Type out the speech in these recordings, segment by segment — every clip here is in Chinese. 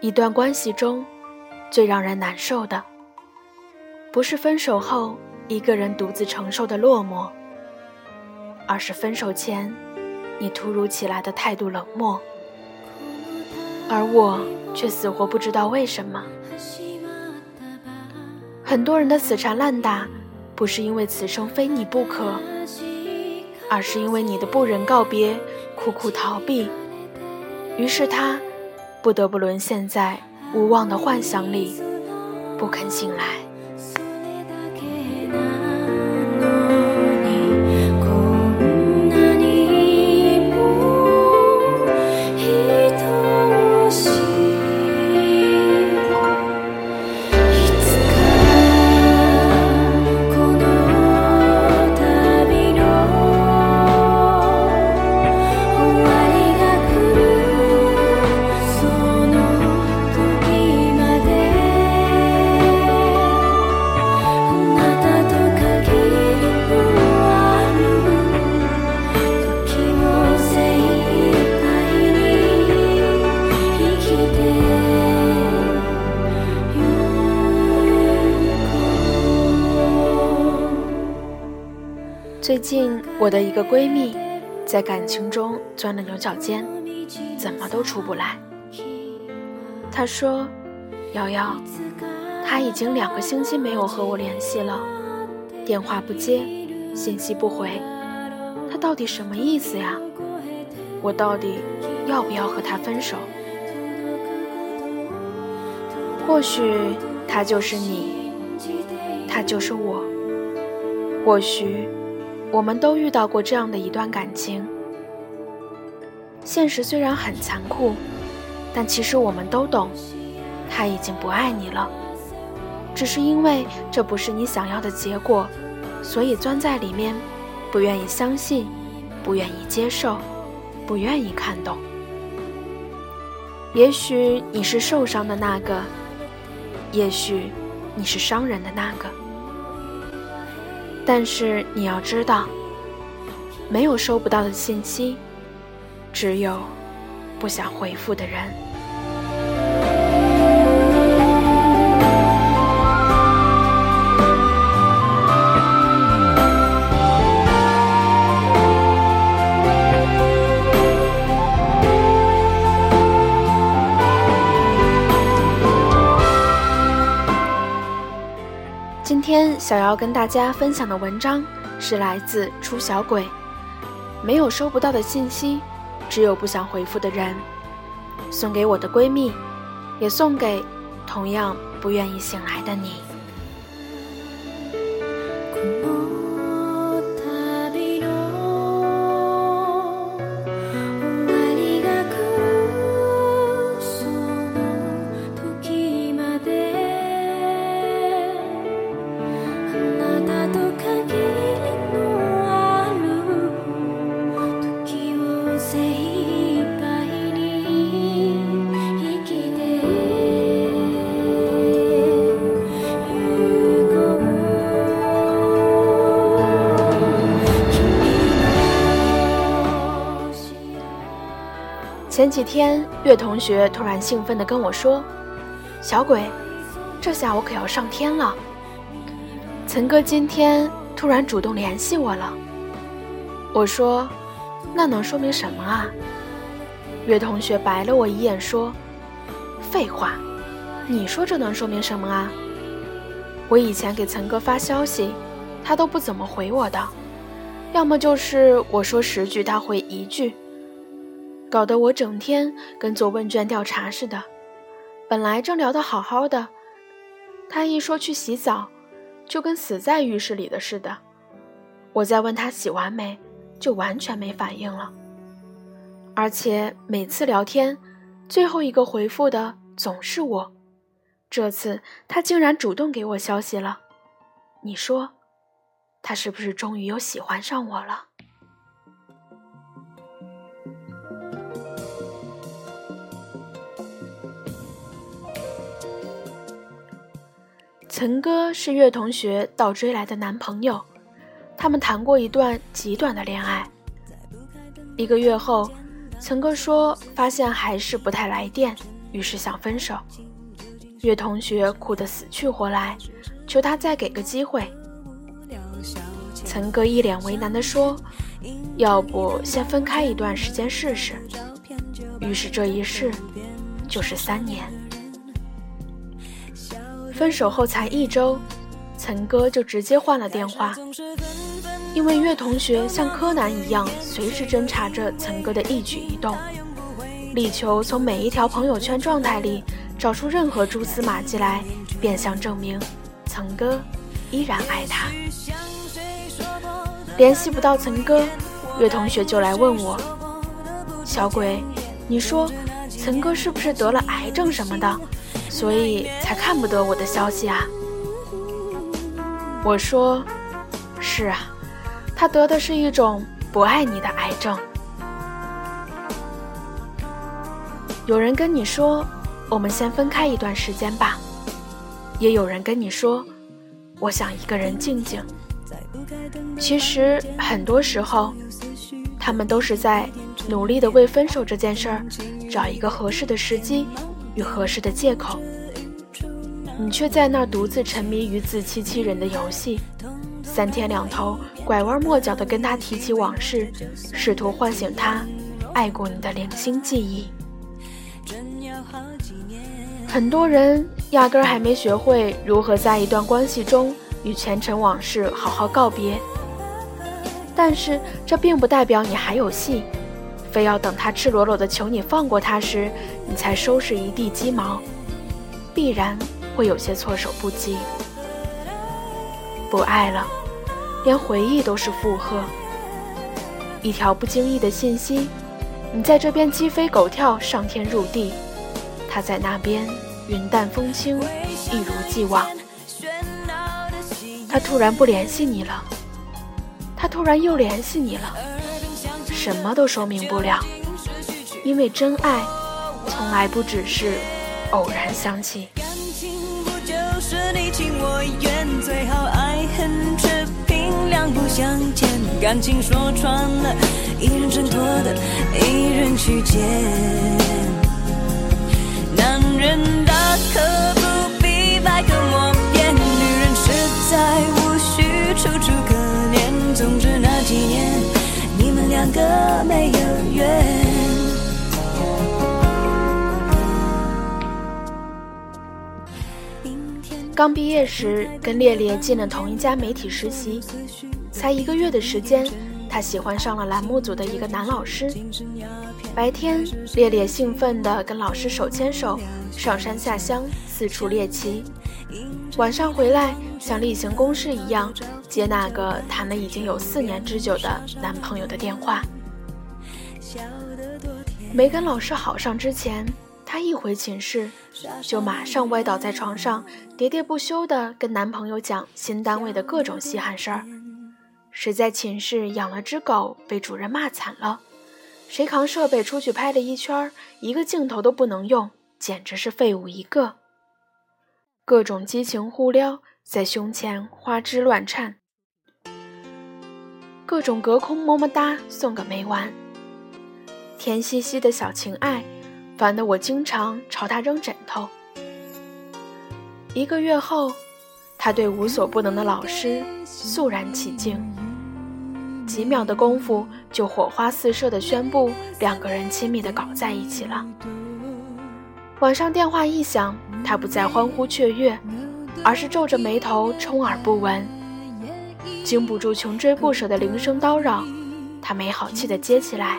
一段关系中，最让人难受的，不是分手后一个人独自承受的落寞，而是分手前你突如其来的态度冷漠，而我却死活不知道为什么。很多人的死缠烂打，不是因为此生非你不可，而是因为你的不忍告别，苦苦逃避，于是他。不得不沦陷在无望的幻想里，不肯醒来。最近，我的一个闺蜜在感情中钻了牛角尖，怎么都出不来。她说：“瑶瑶，他已经两个星期没有和我联系了，电话不接，信息不回，他到底什么意思呀？我到底要不要和他分手？或许他就是你，他就是我，或许……”我们都遇到过这样的一段感情，现实虽然很残酷，但其实我们都懂，他已经不爱你了，只是因为这不是你想要的结果，所以钻在里面，不愿意相信，不愿意接受，不愿意看懂。也许你是受伤的那个，也许你是伤人的那个。但是你要知道，没有收不到的信息，只有不想回复的人。天想要跟大家分享的文章是来自出小鬼，没有收不到的信息，只有不想回复的人，送给我的闺蜜，也送给同样不愿意醒来的你。前几天，岳同学突然兴奋地跟我说：“小鬼，这下我可要上天了！岑哥今天突然主动联系我了。”我说：“那能说明什么啊？”岳同学白了我一眼说：“废话，你说这能说明什么啊？我以前给岑哥发消息，他都不怎么回我的，要么就是我说十句他回一句。”搞得我整天跟做问卷调查似的。本来正聊得好好的，他一说去洗澡，就跟死在浴室里的似的。我再问他洗完没，就完全没反应了。而且每次聊天，最后一个回复的总是我。这次他竟然主动给我消息了，你说，他是不是终于又喜欢上我了？岑哥是岳同学倒追来的男朋友，他们谈过一段极短的恋爱。一个月后，岑哥说发现还是不太来电，于是想分手。岳同学哭得死去活来，求他再给个机会。岑哥一脸为难地说：“要不先分开一段时间试试。”于是这一试就是三年。分手后才一周，岑哥就直接换了电话，因为岳同学像柯南一样，随时侦查着岑哥的一举一动，力求从每一条朋友圈状态里找出任何蛛丝马迹来，变相证明岑哥依然爱他。联系不到岑哥，岳同学就来问我：“小鬼，你说岑哥是不是得了癌症什么的，所以才看不得我的消息啊？”我说：“是啊，他得的是一种不爱你的癌症。”有人跟你说：“我们先分开一段时间吧。”也有人跟你说：“我想一个人静静。”其实很多时候，他们都是在努力的为分手这件事儿找一个合适的时机与合适的借口。你却在那儿独自沉迷于自欺欺人的游戏，三天两头拐弯抹角的跟他提起往事，试图唤醒他爱过你的零星记忆。很多人压根儿还没学会如何在一段关系中。与前尘往事好好告别，但是这并不代表你还有戏，非要等他赤裸裸的求你放过他时，你才收拾一地鸡毛，必然会有些措手不及。不爱了，连回忆都是负荷。一条不经意的信息，你在这边鸡飞狗跳，上天入地，他在那边云淡风轻，一如既往。他突然不联系你了，他突然又联系你了，什么都说明不了，因为真爱从来不只是偶然想起。感情不就是你情我愿，最好爱恨却凭两不相欠。感情说穿了，一人挣脱的，一人去捡。男人大可不必百口莫辩，女人实在。楚楚可怜。总之，两个没有缘。刚毕业时，跟烈烈进了同一家媒体实习，才一个月的时间，他喜欢上了栏目组的一个男老师。白天，烈烈兴奋地跟老师手牵手，上山下乡，四处猎奇。晚上回来，像例行公事一样接那个谈了已经有四年之久的男朋友的电话。没跟老师好上之前，她一回寝室就马上歪倒在床上，喋喋不休地跟男朋友讲新单位的各种稀罕事儿。谁在寝室养了只狗，被主任骂惨了？谁扛设备出去拍了一圈，一个镜头都不能用，简直是废物一个。各种激情互撩在胸前花枝乱颤，各种隔空么么哒送个没完，甜兮兮的小情爱，烦得我经常朝他扔枕头。一个月后，他对无所不能的老师肃然起敬，几秒的功夫就火花四射的宣布两个人亲密的搞在一起了。晚上电话一响。他不再欢呼雀跃，而是皱着眉头充耳不闻，经不住穷追不舍的铃声叨扰，他没好气地接起来，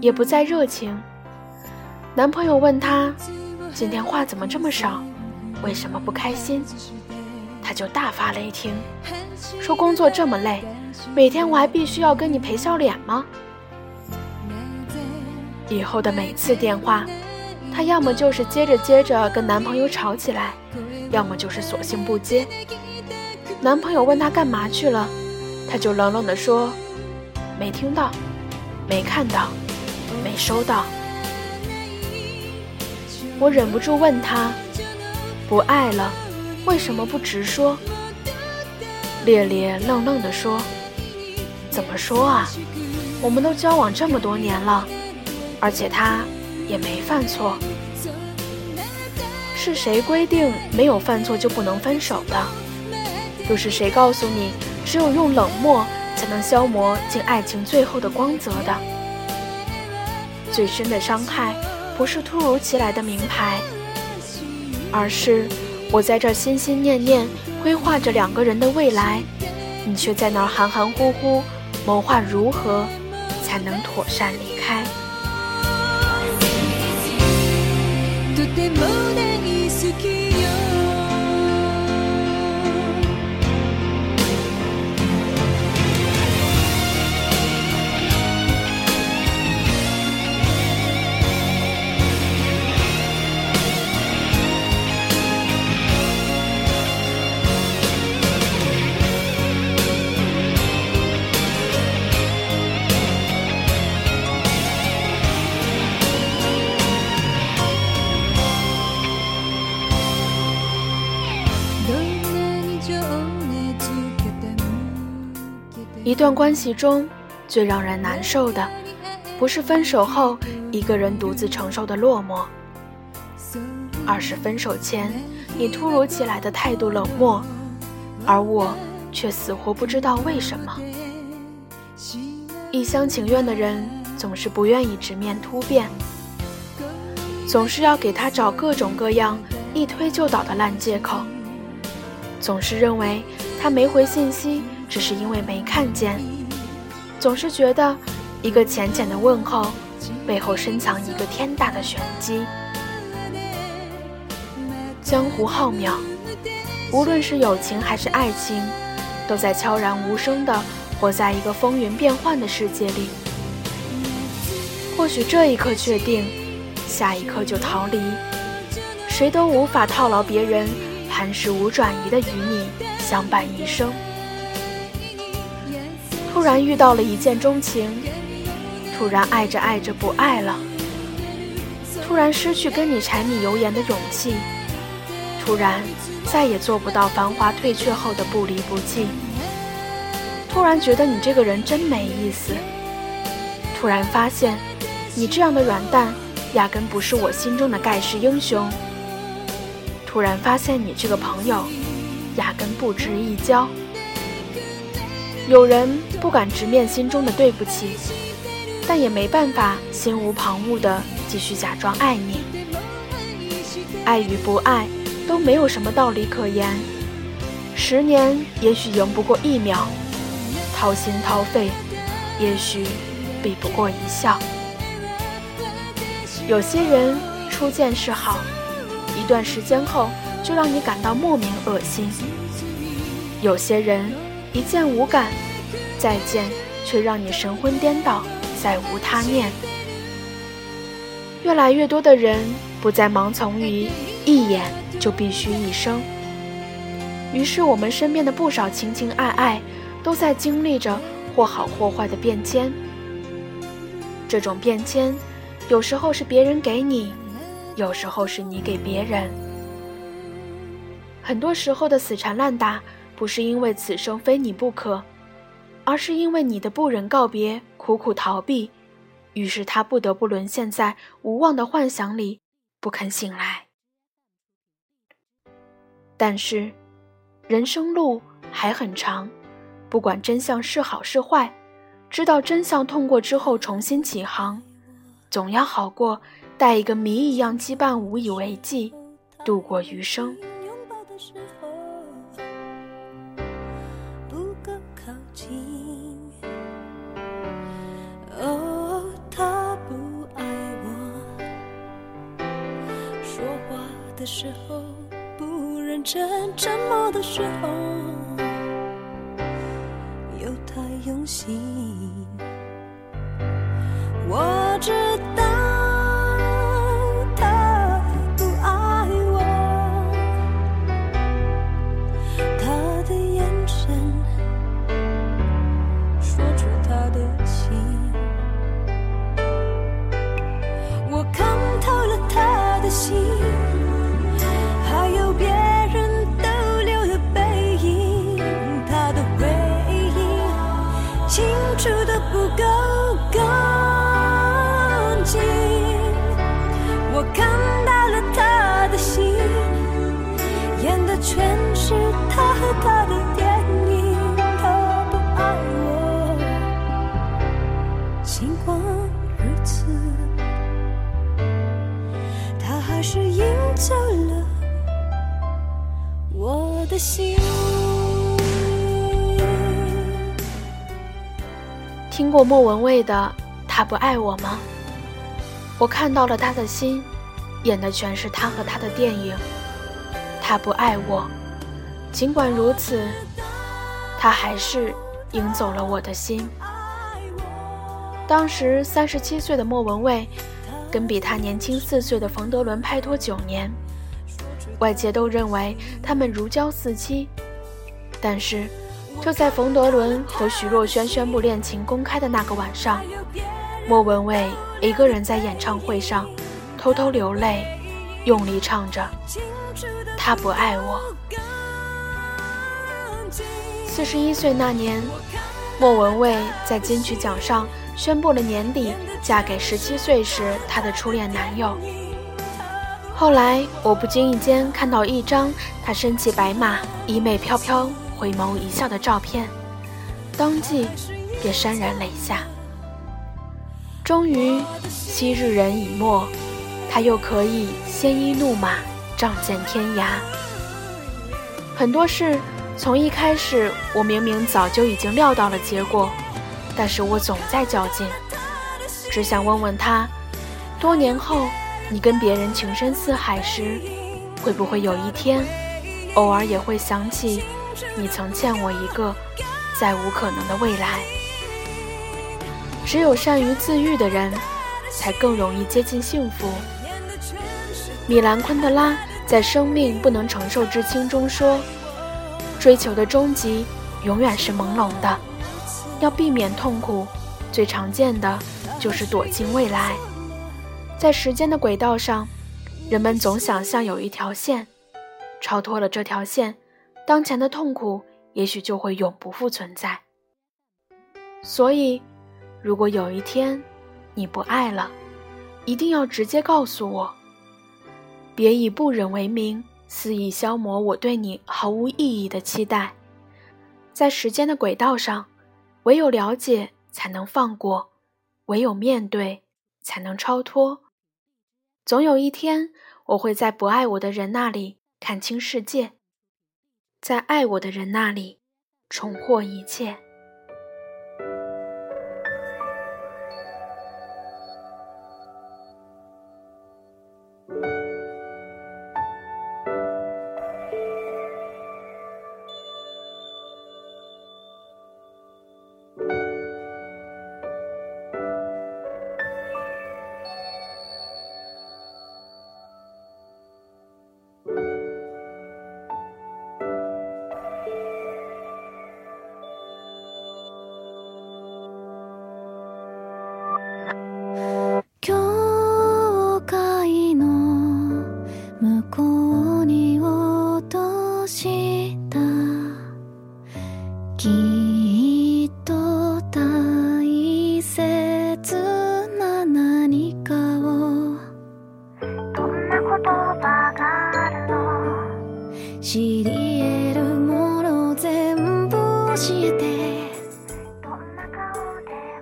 也不再热情。男朋友问他：“今天话怎么这么少？为什么不开心？”他就大发雷霆，说：“工作这么累，每天我还必须要跟你赔笑脸吗？”以后的每次电话。她要么就是接着接着跟男朋友吵起来，要么就是索性不接。男朋友问她干嘛去了，她就冷冷地说：“没听到，没看到，没收到。”我忍不住问她：“不爱了，为什么不直说？”烈烈愣愣地说：“怎么说啊？我们都交往这么多年了，而且他……”也没犯错，是谁规定没有犯错就不能分手的？又是谁告诉你只有用冷漠才能消磨尽爱情最后的光泽的？最深的伤害，不是突如其来的名牌，而是我在这心心念念规划着两个人的未来，你却在那儿含含糊糊谋划如何才能妥善离开。begin. 一段关系中，最让人难受的，不是分手后一个人独自承受的落寞，而是分手前你突如其来的态度冷漠，而我却死活不知道为什么。一厢情愿的人总是不愿意直面突变，总是要给他找各种各样一推就倒的烂借口，总是认为他没回信息。只是因为没看见，总是觉得一个浅浅的问候背后深藏一个天大的玄机。江湖浩渺，无论是友情还是爱情，都在悄然无声的活在一个风云变幻的世界里。或许这一刻确定，下一刻就逃离，谁都无法套牢别人磐石无转移的与你相伴一生。突然遇到了一见钟情，突然爱着爱着不爱了，突然失去跟你柴米油盐的勇气，突然再也做不到繁华退却后的不离不弃，突然觉得你这个人真没意思，突然发现你这样的软蛋压根不是我心中的盖世英雄，突然发现你这个朋友压根不值一交。有人不敢直面心中的对不起，但也没办法心无旁骛地继续假装爱你。爱与不爱都没有什么道理可言，十年也许赢不过一秒，掏心掏肺也许比不过一笑。有些人初见是好，一段时间后就让你感到莫名恶心。有些人。一见无感，再见却让你神魂颠倒，再无他念。越来越多的人不再盲从于一眼就必须一生，于是我们身边的不少情情爱爱，都在经历着或好或坏的变迁。这种变迁，有时候是别人给你，有时候是你给别人。很多时候的死缠烂打。不是因为此生非你不可，而是因为你的不忍告别，苦苦逃避，于是他不得不沦陷在无望的幻想里，不肯醒来。但是，人生路还很长，不管真相是好是坏，知道真相痛过之后重新起航，总要好过带一个谜一样羁绊无以为继，度过余生。拥抱的时候真，沉默的时候又太用心。的心。听过莫文蔚的《他不爱我》吗？我看到了他的心，演的全是他和他的电影。他不爱我，尽管如此，他还是赢走了我的心。当时三十七岁的莫文蔚，跟比他年轻四岁的冯德伦拍拖九年，外界都认为他们如胶似漆。但是，就在冯德伦和徐若瑄宣布恋情公开的那个晚上，莫文蔚一个人在演唱会上偷偷流泪，用力唱着。他不爱我。四十一岁那年，莫文蔚在金曲奖上宣布了年底嫁给十七岁时她的初恋男友。后来，我不经意间看到一张他身骑白马、衣袂飘飘、回眸一笑的照片，当即便潸然泪下。终于，昔日人已没，他又可以鲜衣怒马。仗剑天涯，很多事从一开始，我明明早就已经料到了结果，但是我总在较劲，只想问问他，多年后你跟别人情深似海时，会不会有一天，偶尔也会想起你曾欠我一个再无可能的未来？只有善于自愈的人，才更容易接近幸福。米兰昆德拉。在生命不能承受之轻中说，追求的终极永远是朦胧的。要避免痛苦，最常见的就是躲进未来。在时间的轨道上，人们总想象有一条线，超脱了这条线，当前的痛苦也许就会永不复存在。所以，如果有一天你不爱了，一定要直接告诉我。别以不忍为名，肆意消磨我对你毫无意义的期待。在时间的轨道上，唯有了解才能放过，唯有面对才能超脱。总有一天，我会在不爱我的人那里看清世界，在爱我的人那里重获一切。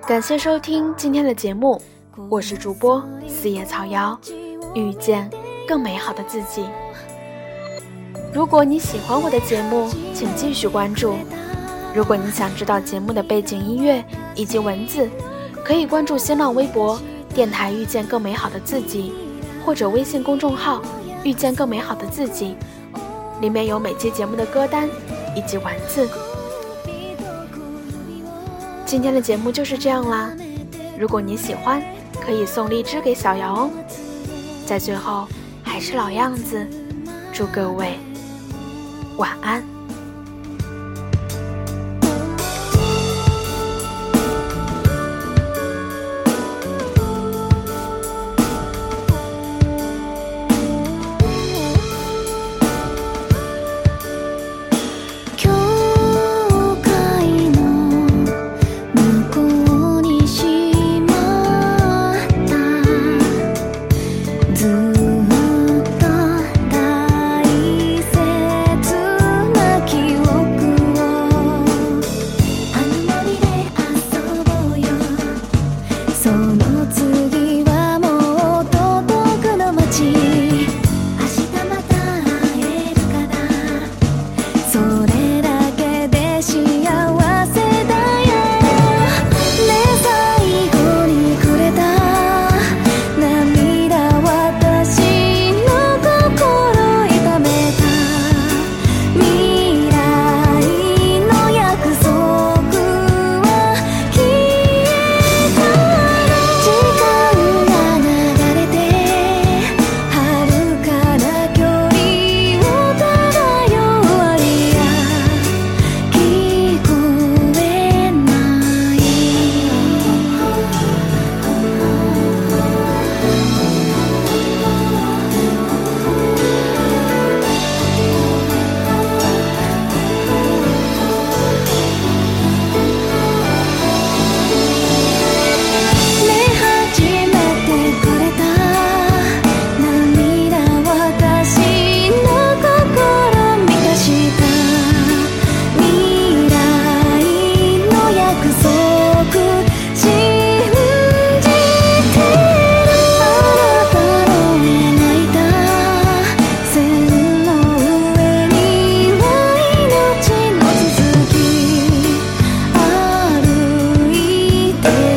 感谢收听今天的节目，我是主播四叶草瑶，遇见更美好的自己。如果你喜欢我的节目，请继续关注。如果你想知道节目的背景音乐以及文字，可以关注新浪微博“电台遇见更美好的自己”，或者微信公众号“遇见更美好的自己”，里面有每期节目的歌单以及文字。今天的节目就是这样啦，如果你喜欢，可以送荔枝给小瑶哦。在最后，还是老样子，祝各位晚安。Yeah.